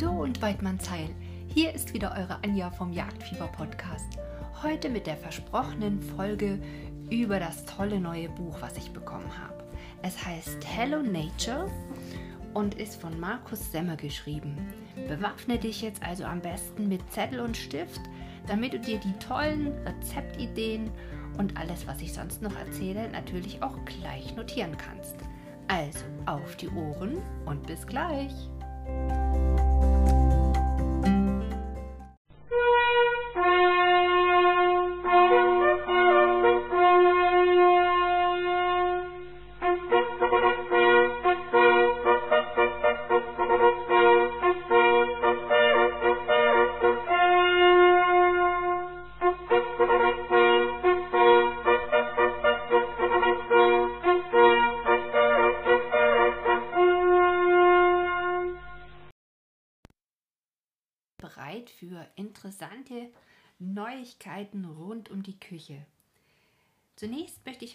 Hallo und Weidmannsheil. Hier ist wieder eure Anja vom Jagdfieber Podcast. Heute mit der versprochenen Folge über das tolle neue Buch, was ich bekommen habe. Es heißt Hello Nature und ist von Markus Semmer geschrieben. Bewaffne dich jetzt also am besten mit Zettel und Stift, damit du dir die tollen Rezeptideen und alles, was ich sonst noch erzähle, natürlich auch gleich notieren kannst. Also auf die Ohren und bis gleich. thank you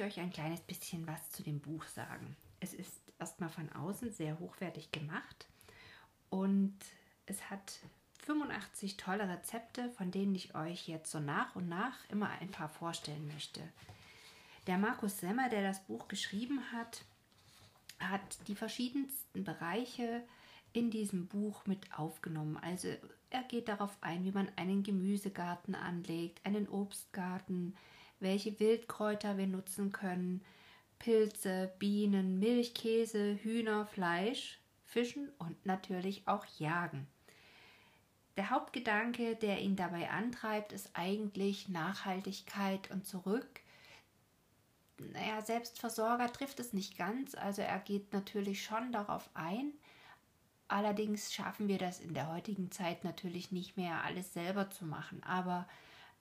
euch ein kleines bisschen was zu dem Buch sagen. Es ist erstmal von außen sehr hochwertig gemacht und es hat 85 tolle Rezepte, von denen ich euch jetzt so nach und nach immer ein paar vorstellen möchte. Der Markus Semmer, der das Buch geschrieben hat, hat die verschiedensten Bereiche in diesem Buch mit aufgenommen. Also er geht darauf ein, wie man einen Gemüsegarten anlegt, einen Obstgarten, welche Wildkräuter wir nutzen können, Pilze, Bienen, Milch, Käse, Hühner, Fleisch, Fischen und natürlich auch Jagen. Der Hauptgedanke, der ihn dabei antreibt, ist eigentlich Nachhaltigkeit und zurück. Naja, Selbstversorger trifft es nicht ganz, also er geht natürlich schon darauf ein, Allerdings schaffen wir das in der heutigen Zeit natürlich nicht mehr, alles selber zu machen, aber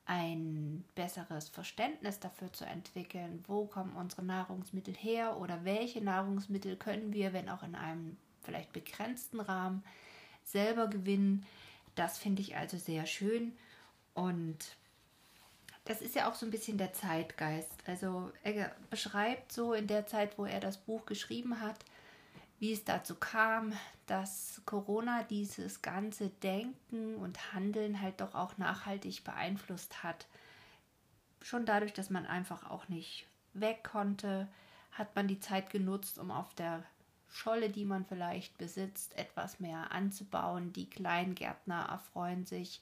ein besseres Verständnis dafür zu entwickeln, wo kommen unsere Nahrungsmittel her oder welche Nahrungsmittel können wir, wenn auch in einem vielleicht begrenzten Rahmen, selber gewinnen. Das finde ich also sehr schön und das ist ja auch so ein bisschen der Zeitgeist. Also er beschreibt so in der Zeit, wo er das Buch geschrieben hat, wie es dazu kam, dass Corona dieses ganze Denken und Handeln halt doch auch nachhaltig beeinflusst hat. Schon dadurch, dass man einfach auch nicht weg konnte, hat man die Zeit genutzt, um auf der Scholle, die man vielleicht besitzt, etwas mehr anzubauen. Die Kleingärtner erfreuen sich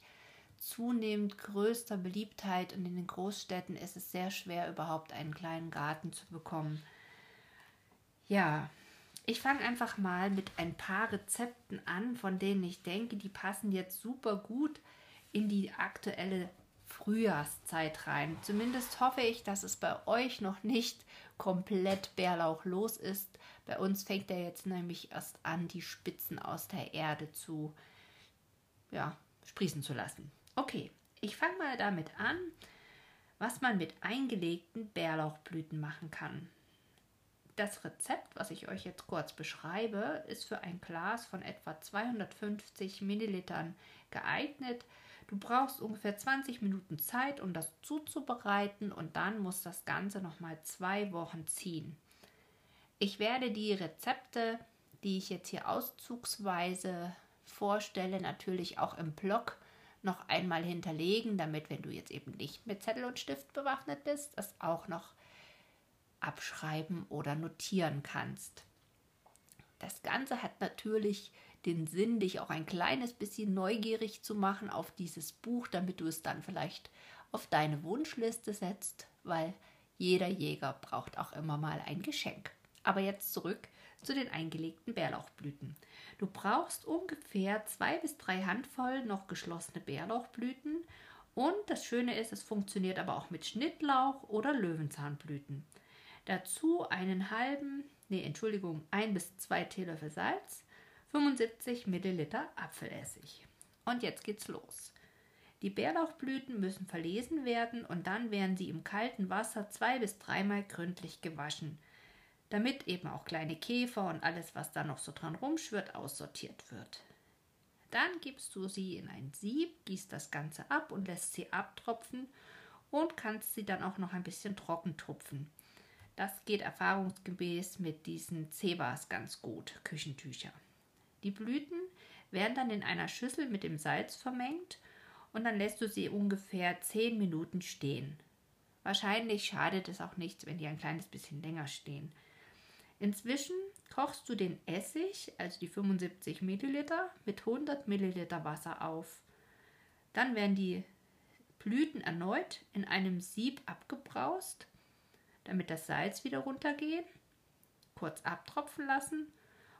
zunehmend größter Beliebtheit und in den Großstädten ist es sehr schwer, überhaupt einen kleinen Garten zu bekommen. Ja, ich fange einfach mal mit ein paar Rezepten an, von denen ich denke, die passen jetzt super gut in die aktuelle Frühjahrszeit rein. Zumindest hoffe ich, dass es bei euch noch nicht komplett bärlauchlos ist. Bei uns fängt er jetzt nämlich erst an, die Spitzen aus der Erde zu ja, sprießen zu lassen. Okay, ich fange mal damit an, was man mit eingelegten Bärlauchblüten machen kann. Das Rezept, was ich euch jetzt kurz beschreibe, ist für ein Glas von etwa 250 Millilitern geeignet. Du brauchst ungefähr 20 Minuten Zeit, um das zuzubereiten und dann muss das Ganze nochmal zwei Wochen ziehen. Ich werde die Rezepte, die ich jetzt hier auszugsweise vorstelle, natürlich auch im Blog noch einmal hinterlegen, damit, wenn du jetzt eben nicht mit Zettel und Stift bewaffnet bist, das auch noch abschreiben oder notieren kannst. Das Ganze hat natürlich den Sinn, dich auch ein kleines bisschen neugierig zu machen auf dieses Buch, damit du es dann vielleicht auf deine Wunschliste setzt, weil jeder Jäger braucht auch immer mal ein Geschenk. Aber jetzt zurück zu den eingelegten Bärlauchblüten. Du brauchst ungefähr zwei bis drei Handvoll noch geschlossene Bärlauchblüten und das Schöne ist, es funktioniert aber auch mit Schnittlauch oder Löwenzahnblüten. Dazu einen halben, nee, Entschuldigung, ein bis zwei Teelöffel Salz, 75 Milliliter Apfelessig. Und jetzt geht's los. Die Bärlauchblüten müssen verlesen werden und dann werden sie im kalten Wasser zwei bis dreimal gründlich gewaschen, damit eben auch kleine Käfer und alles, was da noch so dran rumschwirrt, aussortiert wird. Dann gibst du sie in ein Sieb, gießt das Ganze ab und lässt sie abtropfen und kannst sie dann auch noch ein bisschen trocken tupfen. Das geht erfahrungsgemäß mit diesen Cebas ganz gut, Küchentücher. Die Blüten werden dann in einer Schüssel mit dem Salz vermengt und dann lässt du sie ungefähr 10 Minuten stehen. Wahrscheinlich schadet es auch nichts, wenn die ein kleines bisschen länger stehen. Inzwischen kochst du den Essig, also die 75 Milliliter, mit 100 Milliliter Wasser auf. Dann werden die Blüten erneut in einem Sieb abgebraust, damit das Salz wieder runtergeht, kurz abtropfen lassen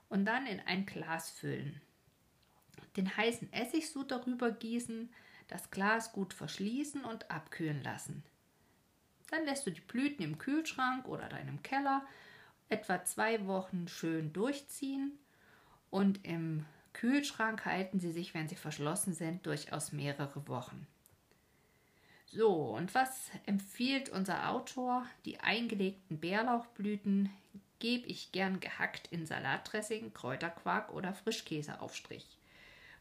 und dann in ein Glas füllen. Den heißen Essigsud darüber gießen, das Glas gut verschließen und abkühlen lassen. Dann lässt du die Blüten im Kühlschrank oder deinem Keller etwa zwei Wochen schön durchziehen und im Kühlschrank halten sie sich, wenn sie verschlossen sind, durchaus mehrere Wochen. So, und was empfiehlt unser Autor? Die eingelegten Bärlauchblüten gebe ich gern gehackt in Salatdressing, Kräuterquark oder Frischkäseaufstrich.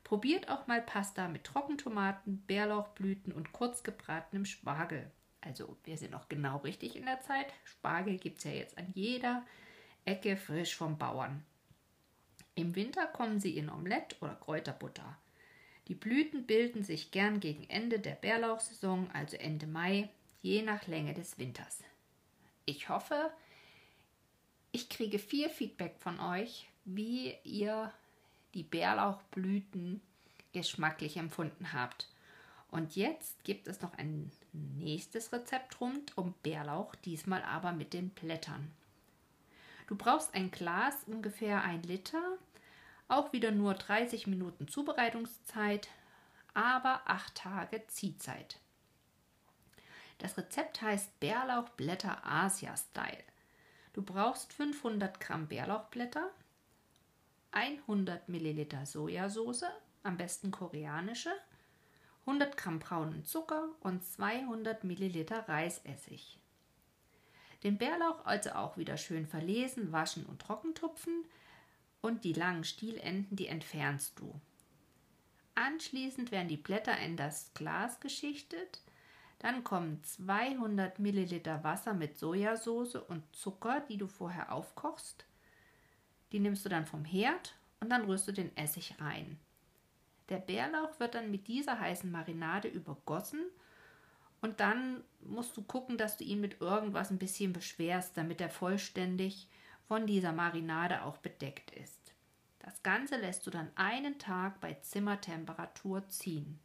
Probiert auch mal Pasta mit Trockentomaten, Bärlauchblüten und kurz gebratenem Spargel. Also wir sind noch genau richtig in der Zeit. Spargel gibt es ja jetzt an jeder Ecke frisch vom Bauern. Im Winter kommen sie in Omelette oder Kräuterbutter. Die Blüten bilden sich gern gegen Ende der Bärlauchsaison, also Ende Mai, je nach Länge des Winters. Ich hoffe, ich kriege viel Feedback von euch, wie ihr die Bärlauchblüten geschmacklich empfunden habt. Und jetzt gibt es noch ein nächstes Rezept rund um Bärlauch, diesmal aber mit den Blättern. Du brauchst ein Glas, ungefähr ein Liter, auch wieder nur 30 Minuten Zubereitungszeit, aber 8 Tage Ziehzeit. Das Rezept heißt Bärlauchblätter Asia Style. Du brauchst 500 Gramm Bärlauchblätter, 100 Milliliter Sojasauce, am besten koreanische, 100 Gramm braunen Zucker und 200 Milliliter Reisessig. Den Bärlauch also auch wieder schön verlesen, waschen und trockentupfen und die langen Stielenden, die entfernst du. Anschließend werden die Blätter in das Glas geschichtet. Dann kommen 200 Milliliter Wasser mit Sojasauce und Zucker, die du vorher aufkochst. Die nimmst du dann vom Herd und dann rührst du den Essig rein. Der Bärlauch wird dann mit dieser heißen Marinade übergossen und dann musst du gucken, dass du ihn mit irgendwas ein bisschen beschwerst, damit er vollständig von dieser Marinade auch bedeckt ist. Das Ganze lässt du dann einen Tag bei Zimmertemperatur ziehen.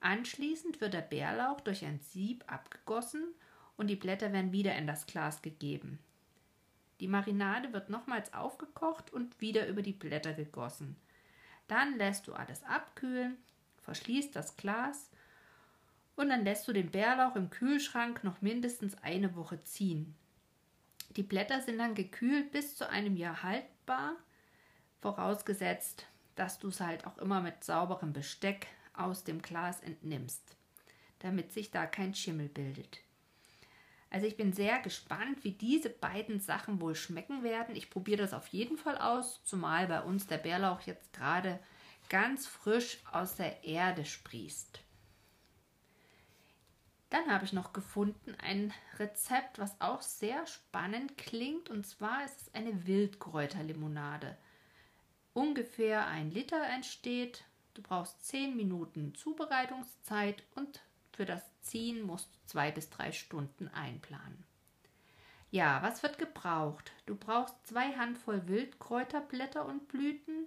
Anschließend wird der Bärlauch durch ein Sieb abgegossen und die Blätter werden wieder in das Glas gegeben. Die Marinade wird nochmals aufgekocht und wieder über die Blätter gegossen. Dann lässt du alles abkühlen, verschließt das Glas und dann lässt du den Bärlauch im Kühlschrank noch mindestens eine Woche ziehen. Die Blätter sind dann gekühlt bis zu einem Jahr haltbar, vorausgesetzt, dass du es halt auch immer mit sauberem Besteck aus dem Glas entnimmst, damit sich da kein Schimmel bildet. Also ich bin sehr gespannt, wie diese beiden Sachen wohl schmecken werden. Ich probiere das auf jeden Fall aus, zumal bei uns der Bärlauch jetzt gerade ganz frisch aus der Erde sprießt. Dann habe ich noch gefunden ein Rezept, was auch sehr spannend klingt. Und zwar ist es eine Wildkräuterlimonade. Ungefähr ein Liter entsteht. Du brauchst 10 Minuten Zubereitungszeit und für das Ziehen musst du zwei bis drei Stunden einplanen. Ja, was wird gebraucht? Du brauchst zwei Handvoll Wildkräuterblätter und Blüten.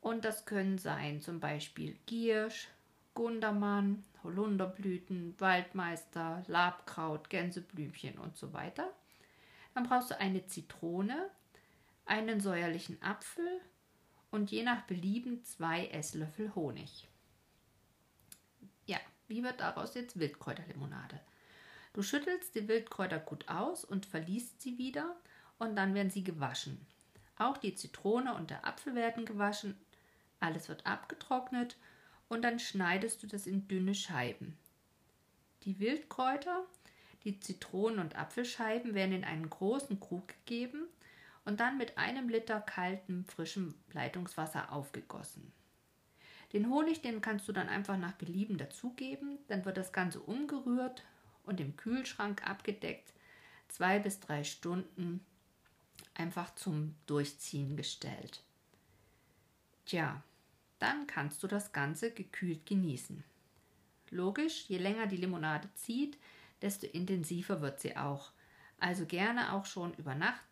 Und das können sein zum Beispiel Giersch, Gundermann, Holunderblüten, Waldmeister, Labkraut, Gänseblümchen und so weiter. Dann brauchst du eine Zitrone, einen säuerlichen Apfel und je nach Belieben zwei Esslöffel Honig. Ja, wie wird daraus jetzt Wildkräuterlimonade? Du schüttelst die Wildkräuter gut aus und verliest sie wieder und dann werden sie gewaschen. Auch die Zitrone und der Apfel werden gewaschen. Alles wird abgetrocknet und dann schneidest du das in dünne Scheiben. Die Wildkräuter, die Zitronen- und Apfelscheiben werden in einen großen Krug gegeben und dann mit einem Liter kaltem, frischem Leitungswasser aufgegossen. Den Honig, den kannst du dann einfach nach Belieben dazugeben, dann wird das Ganze umgerührt und im Kühlschrank abgedeckt, zwei bis drei Stunden einfach zum Durchziehen gestellt. Tja, Dann kannst du das Ganze gekühlt genießen. Logisch, je länger die Limonade zieht, desto intensiver wird sie auch. Also gerne auch schon über Nacht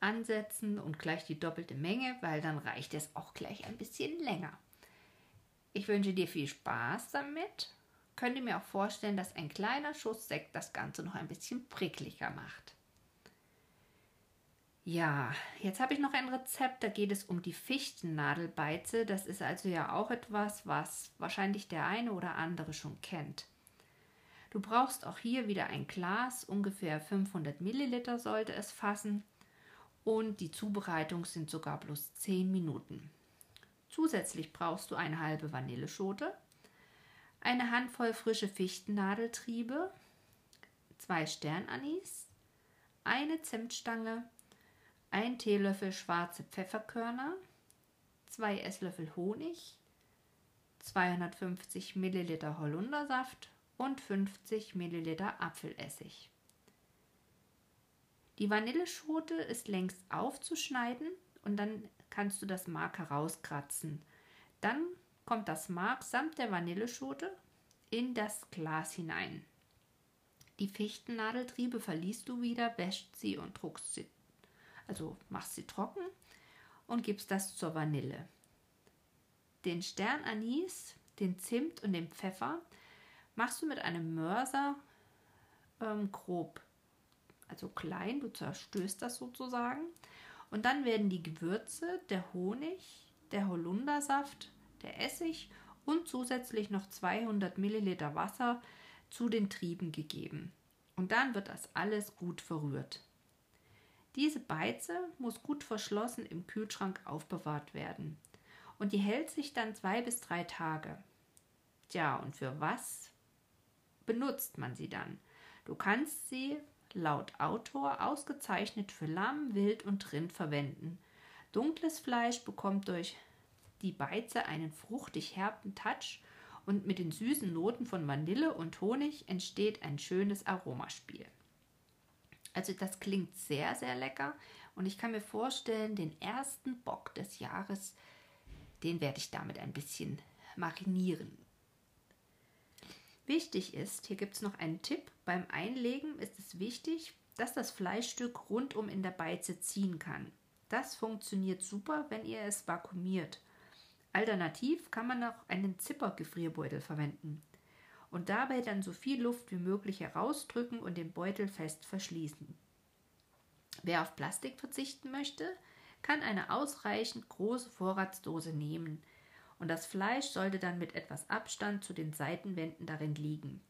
ansetzen und gleich die doppelte Menge, weil dann reicht es auch gleich ein bisschen länger. Ich wünsche dir viel Spaß damit. Könnte mir auch vorstellen, dass ein kleiner Schuss Sekt das Ganze noch ein bisschen prickliger macht. Ja, jetzt habe ich noch ein Rezept, da geht es um die Fichtennadelbeize. Das ist also ja auch etwas, was wahrscheinlich der eine oder andere schon kennt. Du brauchst auch hier wieder ein Glas, ungefähr 500 Milliliter sollte es fassen. Und die Zubereitung sind sogar bloß 10 Minuten. Zusätzlich brauchst du eine halbe Vanilleschote, eine Handvoll frische Fichtennadeltriebe, zwei Sternanis, eine Zimtstange, ein Teelöffel schwarze Pfefferkörner, zwei Esslöffel Honig, 250 Milliliter Holundersaft und 50 Milliliter Apfelessig. Die Vanilleschote ist längst aufzuschneiden und dann kannst du das Mark herauskratzen. Dann kommt das Mark samt der Vanilleschote in das Glas hinein. Die Fichtennadeltriebe verliest du wieder, wäscht sie und druckst sie also machst sie trocken und gibst das zur Vanille. Den Sternanis, den Zimt und den Pfeffer machst du mit einem Mörser ähm, grob, also klein, du zerstößt das sozusagen. Und dann werden die Gewürze, der Honig, der Holundersaft, der Essig und zusätzlich noch 200 Milliliter Wasser zu den Trieben gegeben. Und dann wird das alles gut verrührt. Diese Beize muss gut verschlossen im Kühlschrank aufbewahrt werden. Und die hält sich dann zwei bis drei Tage. Tja, und für was benutzt man sie dann? Du kannst sie laut Autor ausgezeichnet für Lamm, Wild und Rind verwenden. Dunkles Fleisch bekommt durch die Beize einen fruchtig herben Touch und mit den süßen Noten von Vanille und Honig entsteht ein schönes Aromaspiel. Also das klingt sehr, sehr lecker und ich kann mir vorstellen, den ersten Bock des Jahres, den werde ich damit ein bisschen marinieren. Wichtig ist, hier gibt es noch einen Tipp, beim Einlegen ist es wichtig, dass das Fleischstück rundum in der Beize ziehen kann. Das funktioniert super, wenn ihr es vakuumiert. Alternativ kann man auch einen Zipper-Gefrierbeutel verwenden und dabei dann so viel Luft wie möglich herausdrücken und den Beutel fest verschließen. Wer auf Plastik verzichten möchte, kann eine ausreichend große Vorratsdose nehmen und das Fleisch sollte dann mit etwas Abstand zu den Seitenwänden darin liegen.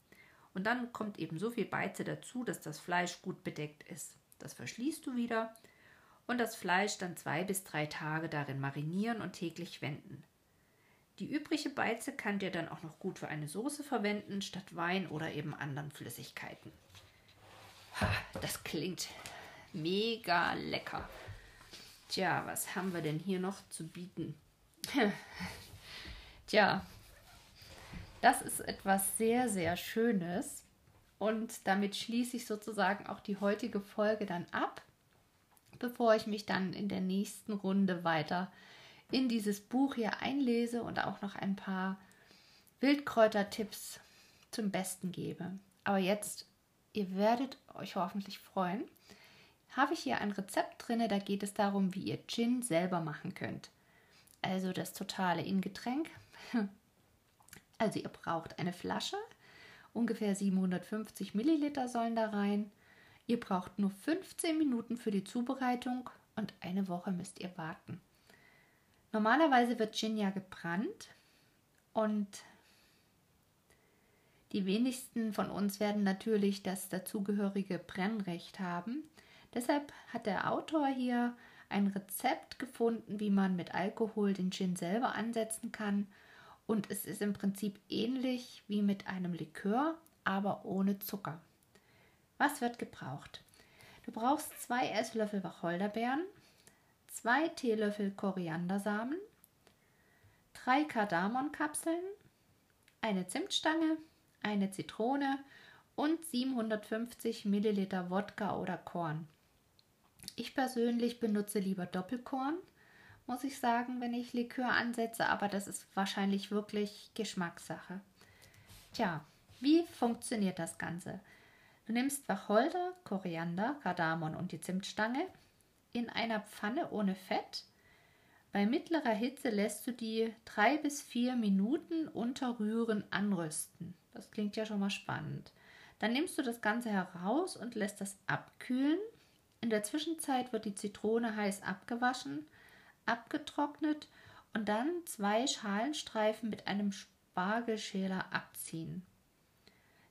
Und dann kommt eben so viel Beize dazu, dass das Fleisch gut bedeckt ist. Das verschließt du wieder und das Fleisch dann zwei bis drei Tage darin marinieren und täglich wenden. Die übrige Beize könnt ihr dann auch noch gut für eine Soße verwenden, statt Wein oder eben anderen Flüssigkeiten. Das klingt mega lecker. Tja, was haben wir denn hier noch zu bieten? Tja, das ist etwas sehr, sehr Schönes. Und damit schließe ich sozusagen auch die heutige Folge dann ab, bevor ich mich dann in der nächsten Runde weiter in dieses Buch hier einlese und auch noch ein paar Wildkräutertipps zum Besten gebe. Aber jetzt, ihr werdet euch hoffentlich freuen, habe ich hier ein Rezept drin, da geht es darum, wie ihr Gin selber machen könnt. Also das totale Ingetränk. Also ihr braucht eine Flasche, ungefähr 750 Milliliter sollen da rein. Ihr braucht nur 15 Minuten für die Zubereitung und eine Woche müsst ihr warten. Normalerweise wird Gin ja gebrannt und die wenigsten von uns werden natürlich das dazugehörige Brennrecht haben. Deshalb hat der Autor hier ein Rezept gefunden, wie man mit Alkohol den Gin selber ansetzen kann. Und es ist im Prinzip ähnlich wie mit einem Likör, aber ohne Zucker. Was wird gebraucht? Du brauchst zwei Esslöffel Wacholderbeeren, 2 Teelöffel Koriandersamen, 3 Kardamonkapseln, eine Zimtstange, eine Zitrone und 750 Milliliter Wodka oder Korn. Ich persönlich benutze lieber Doppelkorn muss ich sagen, wenn ich Likör ansetze, aber das ist wahrscheinlich wirklich Geschmackssache. Tja, wie funktioniert das Ganze? Du nimmst Wacholder, Koriander, Kardamom und die Zimtstange in einer Pfanne ohne Fett. Bei mittlerer Hitze lässt du die drei bis vier Minuten unter Rühren anrösten. Das klingt ja schon mal spannend. Dann nimmst du das Ganze heraus und lässt das abkühlen. In der Zwischenzeit wird die Zitrone heiß abgewaschen, abgetrocknet und dann zwei Schalenstreifen mit einem Spargelschäler abziehen.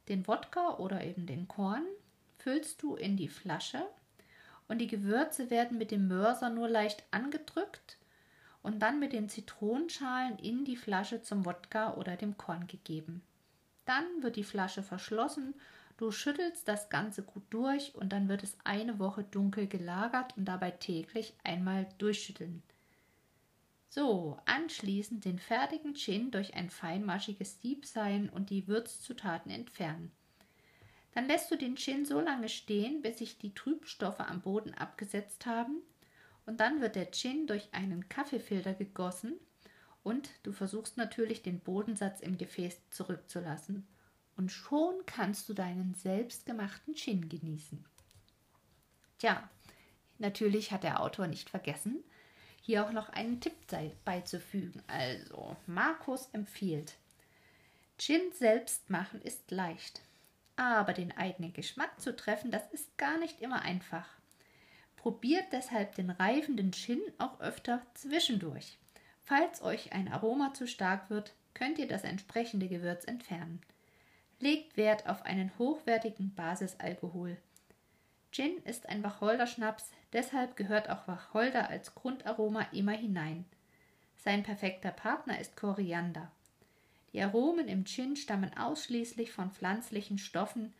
Den Wodka oder eben den Korn füllst du in die Flasche und die Gewürze werden mit dem Mörser nur leicht angedrückt und dann mit den Zitronenschalen in die Flasche zum Wodka oder dem Korn gegeben. Dann wird die Flasche verschlossen Du schüttelst das Ganze gut durch und dann wird es eine Woche dunkel gelagert und dabei täglich einmal durchschütteln. So, anschließend den fertigen Gin durch ein feinmaschiges Sieb sein und die Würzzutaten entfernen. Dann lässt du den Gin so lange stehen, bis sich die Trübstoffe am Boden abgesetzt haben und dann wird der Gin durch einen Kaffeefilter gegossen und du versuchst natürlich den Bodensatz im Gefäß zurückzulassen und schon kannst du deinen selbstgemachten Gin genießen. Tja, natürlich hat der Autor nicht vergessen, hier auch noch einen Tipp beizufügen. Also, Markus empfiehlt, Gin selbst machen ist leicht, aber den eigenen Geschmack zu treffen, das ist gar nicht immer einfach. Probiert deshalb den reifenden Gin auch öfter zwischendurch. Falls euch ein Aroma zu stark wird, könnt ihr das entsprechende Gewürz entfernen legt Wert auf einen hochwertigen Basisalkohol. Gin ist ein Wacholderschnaps, deshalb gehört auch Wacholder als Grundaroma immer hinein. Sein perfekter Partner ist Koriander. Die Aromen im Gin stammen ausschließlich von pflanzlichen Stoffen,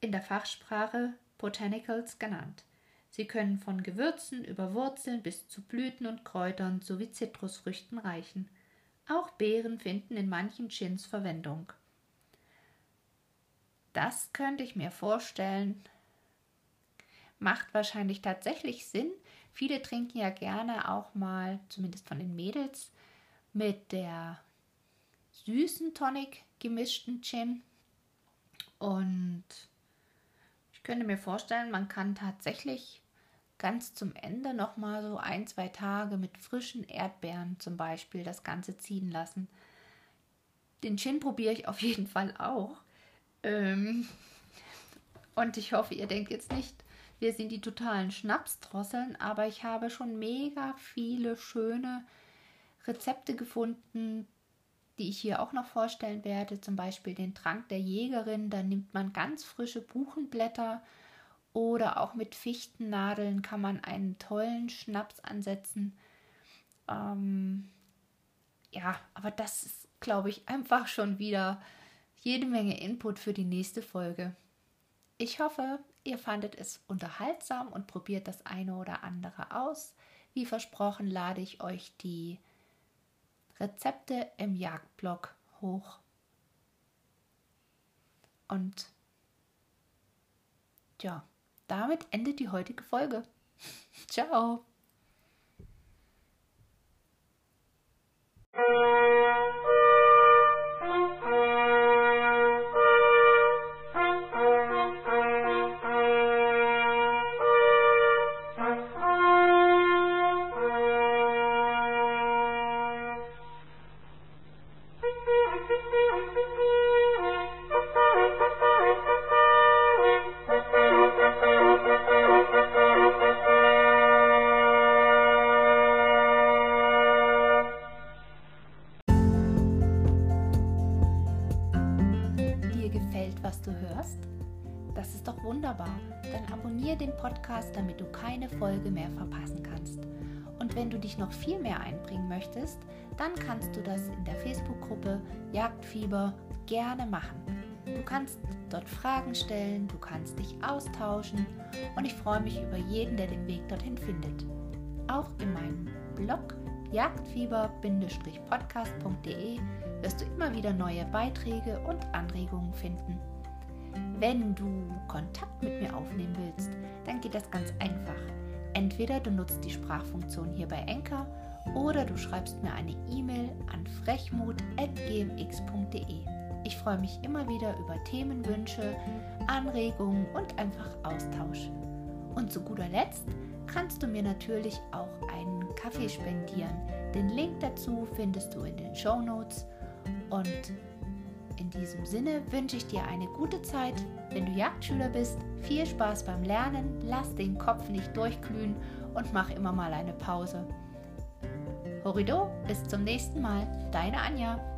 in der Fachsprache Botanicals genannt. Sie können von Gewürzen über Wurzeln bis zu Blüten und Kräutern sowie Zitrusfrüchten reichen. Auch Beeren finden in manchen Gins Verwendung. Das könnte ich mir vorstellen. Macht wahrscheinlich tatsächlich Sinn. Viele trinken ja gerne auch mal, zumindest von den Mädels, mit der süßen Tonic gemischten Gin. Und ich könnte mir vorstellen, man kann tatsächlich ganz zum Ende noch mal so ein, zwei Tage mit frischen Erdbeeren zum Beispiel das Ganze ziehen lassen. Den Gin probiere ich auf jeden Fall auch. Ähm, und ich hoffe, ihr denkt jetzt nicht, wir sind die totalen Schnapsdrosseln, aber ich habe schon mega viele schöne Rezepte gefunden, die ich hier auch noch vorstellen werde. Zum Beispiel den Trank der Jägerin. Da nimmt man ganz frische Buchenblätter oder auch mit Fichtennadeln kann man einen tollen Schnaps ansetzen. Ähm, ja, aber das ist, glaube ich, einfach schon wieder jede Menge Input für die nächste Folge. Ich hoffe, ihr fandet es unterhaltsam und probiert das eine oder andere aus. Wie versprochen lade ich euch die Rezepte im Jagdblog hoch. Und ja, damit endet die heutige Folge. Ciao. Wunderbar. Dann abonniere den Podcast, damit du keine Folge mehr verpassen kannst. Und wenn du dich noch viel mehr einbringen möchtest, dann kannst du das in der Facebook-Gruppe Jagdfieber gerne machen. Du kannst dort Fragen stellen, du kannst dich austauschen und ich freue mich über jeden, der den Weg dorthin findet. Auch in meinem Blog jagdfieber-podcast.de wirst du immer wieder neue Beiträge und Anregungen finden. Wenn du Kontakt mit mir aufnehmen willst, dann geht das ganz einfach. Entweder du nutzt die Sprachfunktion hier bei Enker oder du schreibst mir eine E-Mail an frechmut.gmx.de. Ich freue mich immer wieder über Themenwünsche, Anregungen und einfach Austausch. Und zu guter Letzt kannst du mir natürlich auch einen Kaffee spendieren. Den Link dazu findest du in den Show Notes. Und in diesem Sinne wünsche ich dir eine gute Zeit. Wenn du Jagdschüler bist, viel Spaß beim Lernen, lass den Kopf nicht durchglühen und mach immer mal eine Pause. Horido, bis zum nächsten Mal, deine Anja.